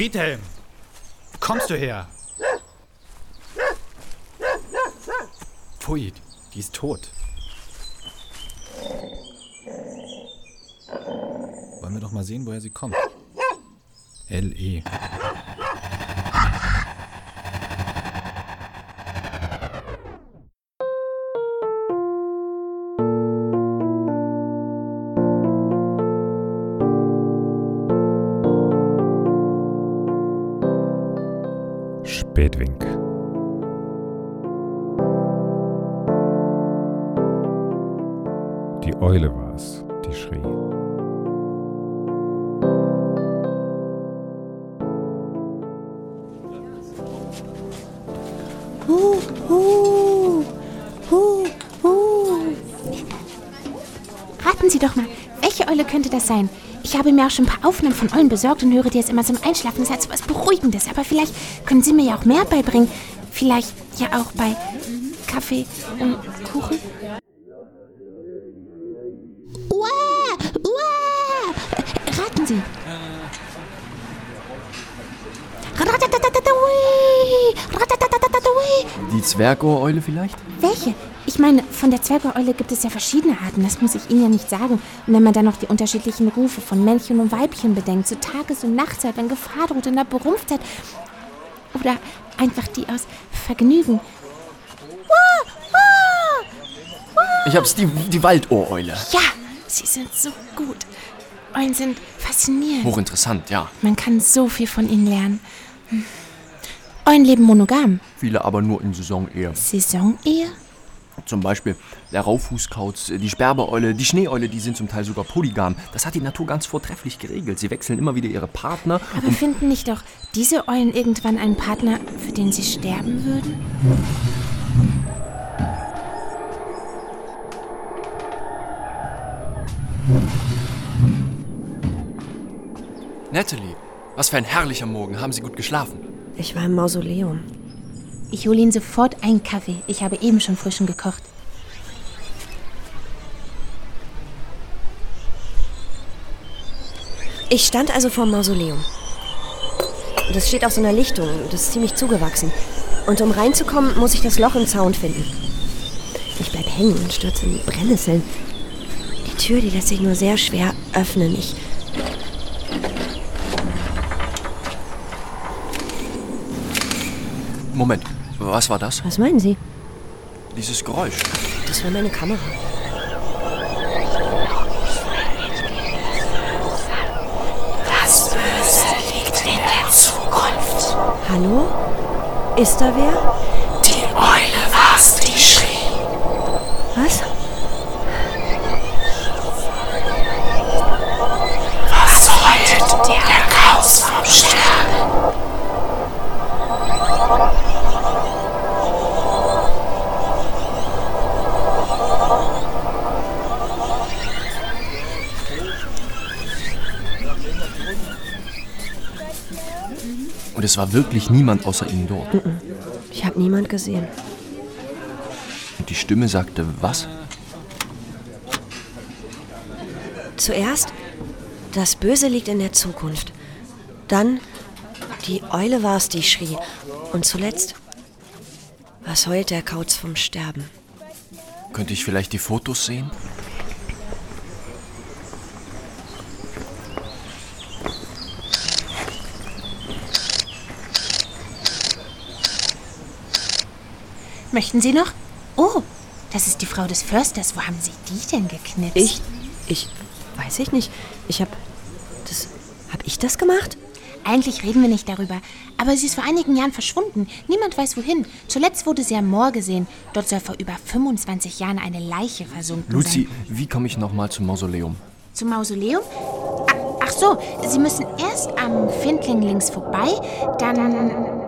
Friedhelm! Kommst du her? Pfui, die ist tot. Wollen wir doch mal sehen, woher sie kommt. L.E. War's, die schrie. Hu, hu, hu, hu. Raten Sie doch mal, welche Eule könnte das sein? Ich habe mir auch schon ein paar Aufnahmen von Eulen besorgt und höre die jetzt immer zum Einschlafen. Das hat so was Beruhigendes. Aber vielleicht können Sie mir ja auch mehr beibringen. Vielleicht ja auch bei Kaffee und Kuchen. Raten Sie. Die Zwergohreule vielleicht? Welche? Ich meine, von der Zwergeeule gibt es ja verschiedene Arten, das muss ich Ihnen ja nicht sagen. Und wenn man dann noch die unterschiedlichen Rufe von Männchen und Weibchen bedenkt, zur Tages- und Nachtzeit, wenn Gefahr droht, in der Berumpftheit. Oder einfach die aus Vergnügen. Ich hab's, die, die Waldohreule. Ja, sie sind so gut. Eulen sind faszinierend. Hochinteressant, ja. Man kann so viel von ihnen lernen. Hm. Eulen leben monogam. Viele aber nur in Saisonehe. Saisonehe? Zum Beispiel der Raufußkauz, die Sperbeeule, die Schneeeule, die sind zum Teil sogar polygam. Das hat die Natur ganz vortrefflich geregelt. Sie wechseln immer wieder ihre Partner. Aber finden nicht doch diese Eulen irgendwann einen Partner, für den sie sterben würden? Natalie, was für ein herrlicher Morgen. Haben Sie gut geschlafen? Ich war im Mausoleum. Ich hole Ihnen sofort einen Kaffee. Ich habe eben schon frischen gekocht. Ich stand also vor dem Mausoleum. Das steht auf so einer Lichtung. Das ist ziemlich zugewachsen. Und um reinzukommen, muss ich das Loch im Zaun finden. Ich bleib hängen und stürze in die Brennnesseln. Die Tür, die lässt sich nur sehr schwer öffnen. Ich. Moment, was war das? Was meinen Sie? Dieses Geräusch. Das war meine Kamera. Das Böse liegt in der Zukunft. Hallo? Ist da wer? Die Eule war's, die schrie. Was? Was es war wirklich niemand außer Ihnen dort. Ich habe niemand gesehen. Und die Stimme sagte was? Zuerst, das Böse liegt in der Zukunft. Dann, die Eule war's, die schrie. Und zuletzt, was heult der Kauz vom Sterben? Könnte ich vielleicht die Fotos sehen? Möchten Sie noch? Oh, das ist die Frau des Försters. Wo haben Sie die denn geknipst? Ich? Ich weiß ich nicht. Ich hab. Das. Hab ich das gemacht? Eigentlich reden wir nicht darüber. Aber sie ist vor einigen Jahren verschwunden. Niemand weiß wohin. Zuletzt wurde sie am Moor gesehen. Dort soll vor über 25 Jahren eine Leiche versunken Lucy, sein. wie komme ich nochmal zum Mausoleum? Zum Mausoleum? Ach so, Sie müssen erst am Findling links vorbei, dann.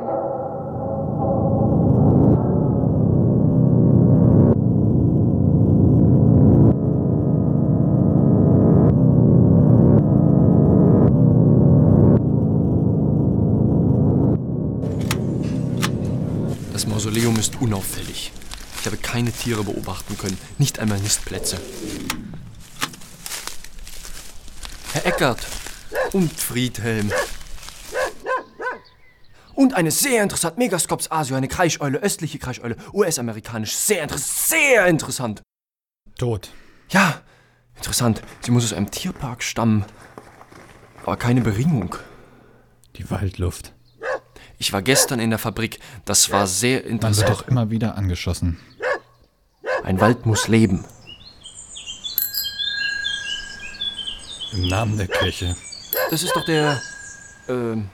Keine Tiere beobachten können, nicht einmal Nistplätze. Herr Eckert und Friedhelm. Und eine sehr interessant, Megascops Asio, eine Kreischeule, östliche Kreischeule, US-amerikanisch, sehr interessant, sehr interessant. Tot. Ja, interessant. Sie muss aus einem Tierpark stammen. Aber keine Beringung. Die Waldluft. Ich war gestern in der Fabrik. Das war sehr Man wird interessant. doch immer wieder angeschossen. Ein Wald muss leben. Im Namen der Kirche. Das ist doch der ähm,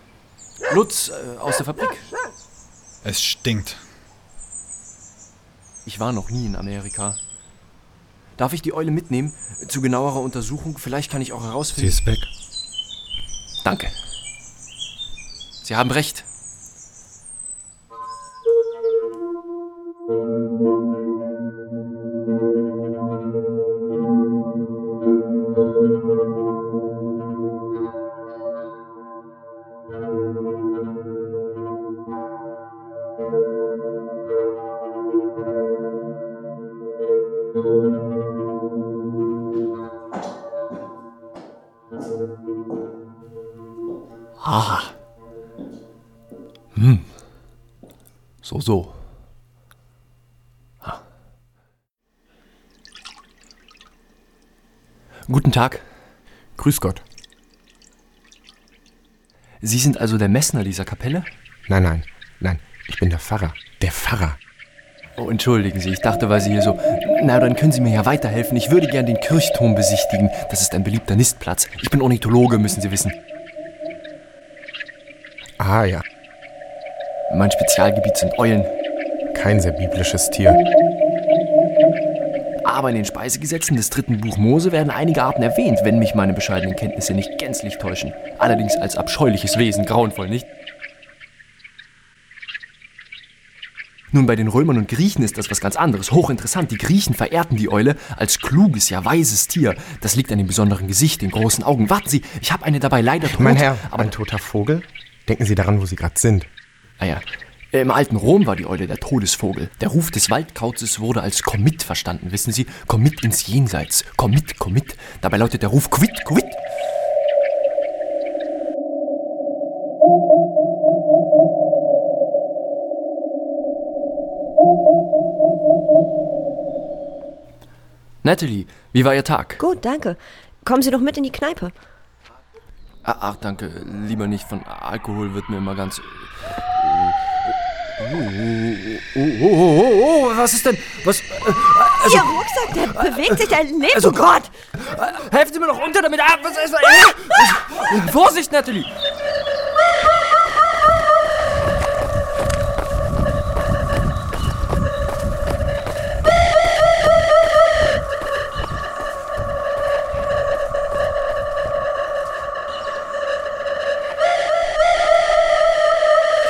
Lutz äh, aus der Fabrik. Es stinkt. Ich war noch nie in Amerika. Darf ich die Eule mitnehmen? Zu genauerer Untersuchung. Vielleicht kann ich auch Sie herausfinden. ist weg. Danke. Sie haben recht. Hm. So, so. Ah. Guten Tag. Grüß Gott. Sie sind also der Messner dieser Kapelle? Nein, nein, nein. Ich bin der Pfarrer. Der Pfarrer. Oh, entschuldigen Sie, ich dachte, weil Sie hier so. Na, dann können Sie mir ja weiterhelfen. Ich würde gern den Kirchturm besichtigen. Das ist ein beliebter Nistplatz. Ich bin Ornithologe, müssen Sie wissen. Ah ja, Mein Spezialgebiet sind Eulen. kein sehr biblisches Tier. Aber in den Speisegesetzen des dritten Buch Mose werden einige Arten erwähnt, wenn mich meine bescheidenen Kenntnisse nicht gänzlich täuschen. Allerdings als abscheuliches Wesen, grauenvoll, nicht? Nun, bei den Römern und Griechen ist das was ganz anderes. Hochinteressant. Die Griechen verehrten die Eule als kluges, ja weises Tier. Das liegt an dem besonderen Gesicht, den großen Augen. Warten Sie, ich habe eine dabei leider tot. Mein Herr, aber ein toter Vogel? Denken Sie daran, wo Sie gerade sind. Ah ja. Im alten Rom war die Eule der Todesvogel. Der Ruf des Waldkauzes wurde als Kommit verstanden, wissen Sie? Kommit ins Jenseits. Kommit, Kommit. Dabei lautet der Ruf Quit, Quit. Natalie, wie war Ihr Tag? Gut, danke. Kommen Sie doch mit in die Kneipe. Ah, ach, danke. Lieber nicht. Von Alkohol wird mir immer ganz. Oh, oh, oh, oh, oh, oh, was ist denn? Was? Äh, also, Ihr Rucksack, der bewegt sich ein Leben. Also- oh Gott! helfen Sie mir noch unter damit. Ah, was ist äh, Vorsicht, Natalie!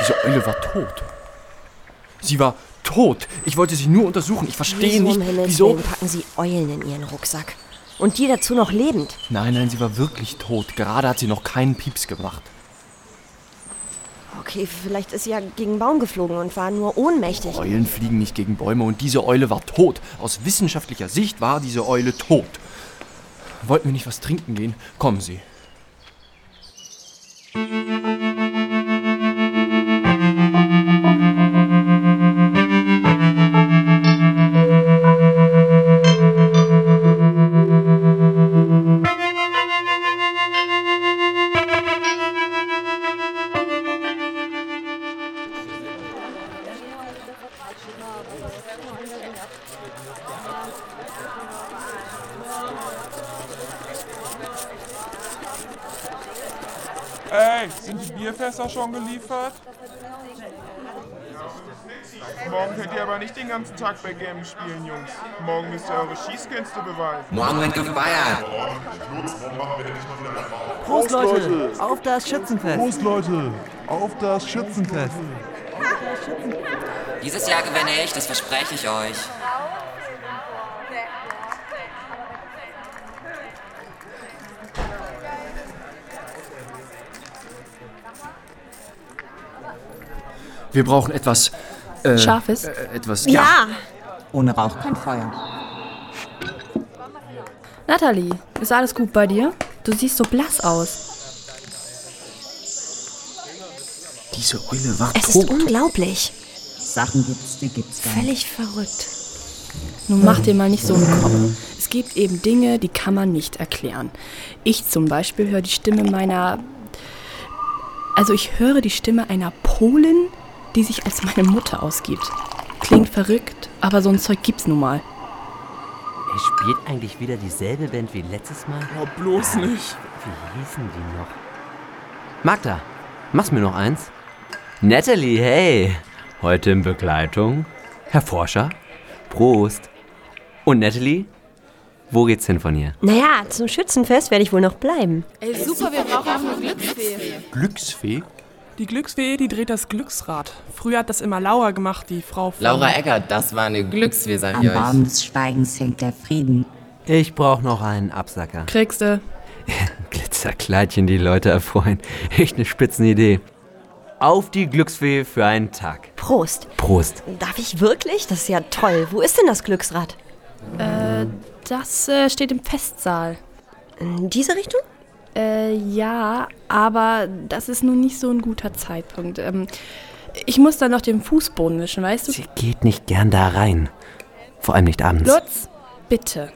Diese Eule war tot. Sie war tot. Ich wollte sie nur untersuchen. Ich verstehe Wieso nicht, um wieso. Packen Sie Eulen in Ihren Rucksack? Und die dazu noch lebend. Nein, nein, sie war wirklich tot. Gerade hat sie noch keinen Pieps gemacht. Okay, vielleicht ist sie ja gegen einen Baum geflogen und war nur ohnmächtig. Eulen fliegen nicht gegen Bäume und diese Eule war tot. Aus wissenschaftlicher Sicht war diese Eule tot. Wollten wir nicht was trinken gehen? Kommen Sie. Morgen könnt ihr aber nicht den ganzen Tag bei Games spielen, Jungs. Morgen müsst ihr eure Schießkünste beweisen. Morgen wird gefeiert. Prost, Leute! Auf das Schützenfest! Prost, Leute! Auf das Schützenfest! Dieses Jahr gewinne ich, das verspreche ich euch. Wir brauchen etwas. Äh, Scharfes? Äh, etwas. Ja! Ohne Rauch kein Feuer. Natalie, ist alles gut bei dir? Du siehst so blass aus. Diese Eule war Es tot. ist unglaublich. Sachen gibt's, die gibt's gar nicht. Völlig verrückt. Nun mach dir mal nicht so einen Kopf. Es gibt eben Dinge, die kann man nicht erklären. Ich zum Beispiel höre die Stimme meiner. Also ich höre die Stimme einer Polin, die sich als meine Mutter ausgibt. Klingt verrückt, aber so ein Zeug gibt's nun mal. Er spielt eigentlich wieder dieselbe Band wie letztes Mal? Oh, bloß nicht. Wie hießen die noch? Magda, machst mir noch eins? Natalie, hey! Heute in Begleitung. Herr Forscher. Prost. Und Natalie? Wo geht's hin von hier? Naja, zum Schützenfest werde ich wohl noch bleiben. Ey, super, wir brauchen auch eine Glücksfee. Glücksfee? Die Glücksfee, die dreht das Glücksrad. Früher hat das immer Laura gemacht, die Frau von... Laura Eckert, das war eine Glücksfee, sag Am ich euch. Baum des Schweigens hängt der Frieden. Ich brauch noch einen Absacker. Kriegst du. Glitzerkleidchen, die Leute erfreuen. Echt eine Spitzenidee. Auf die Glücksfee für einen Tag. Prost. Prost. Darf ich wirklich? Das ist ja toll. Wo ist denn das Glücksrad? Äh, das äh, steht im Festsaal. In diese Richtung? Äh, ja, aber das ist nun nicht so ein guter Zeitpunkt. Ähm, ich muss dann noch den Fußboden wischen, weißt du? Sie geht nicht gern da rein. Vor allem nicht abends. Lutz, bitte.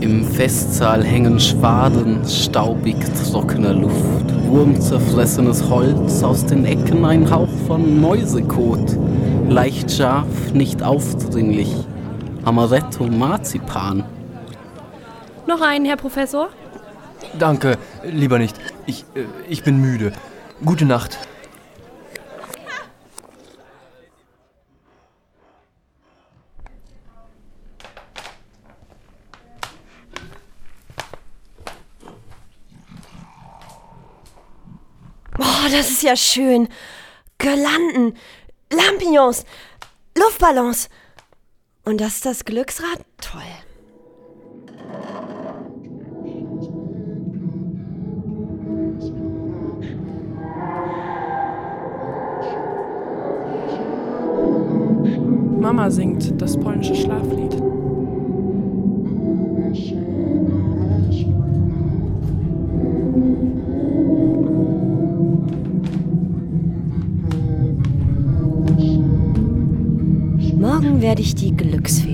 Im Festsaal hängen Schwaden staubig trockener Luft, wurmzerfressenes Holz, aus den Ecken ein Hauch von Mäusekot, leicht scharf, nicht aufdringlich, Amaretto, Marzipan. Noch einen, Herr Professor? Danke, lieber nicht. Ich, äh, ich bin müde. Gute Nacht. Oh, das ist ja schön. Girlanden, Lampions, Luftballons. Und das ist das Glücksrad? Toll. Mama singt das polnische Schlaflied. Werde ich die Glücksfee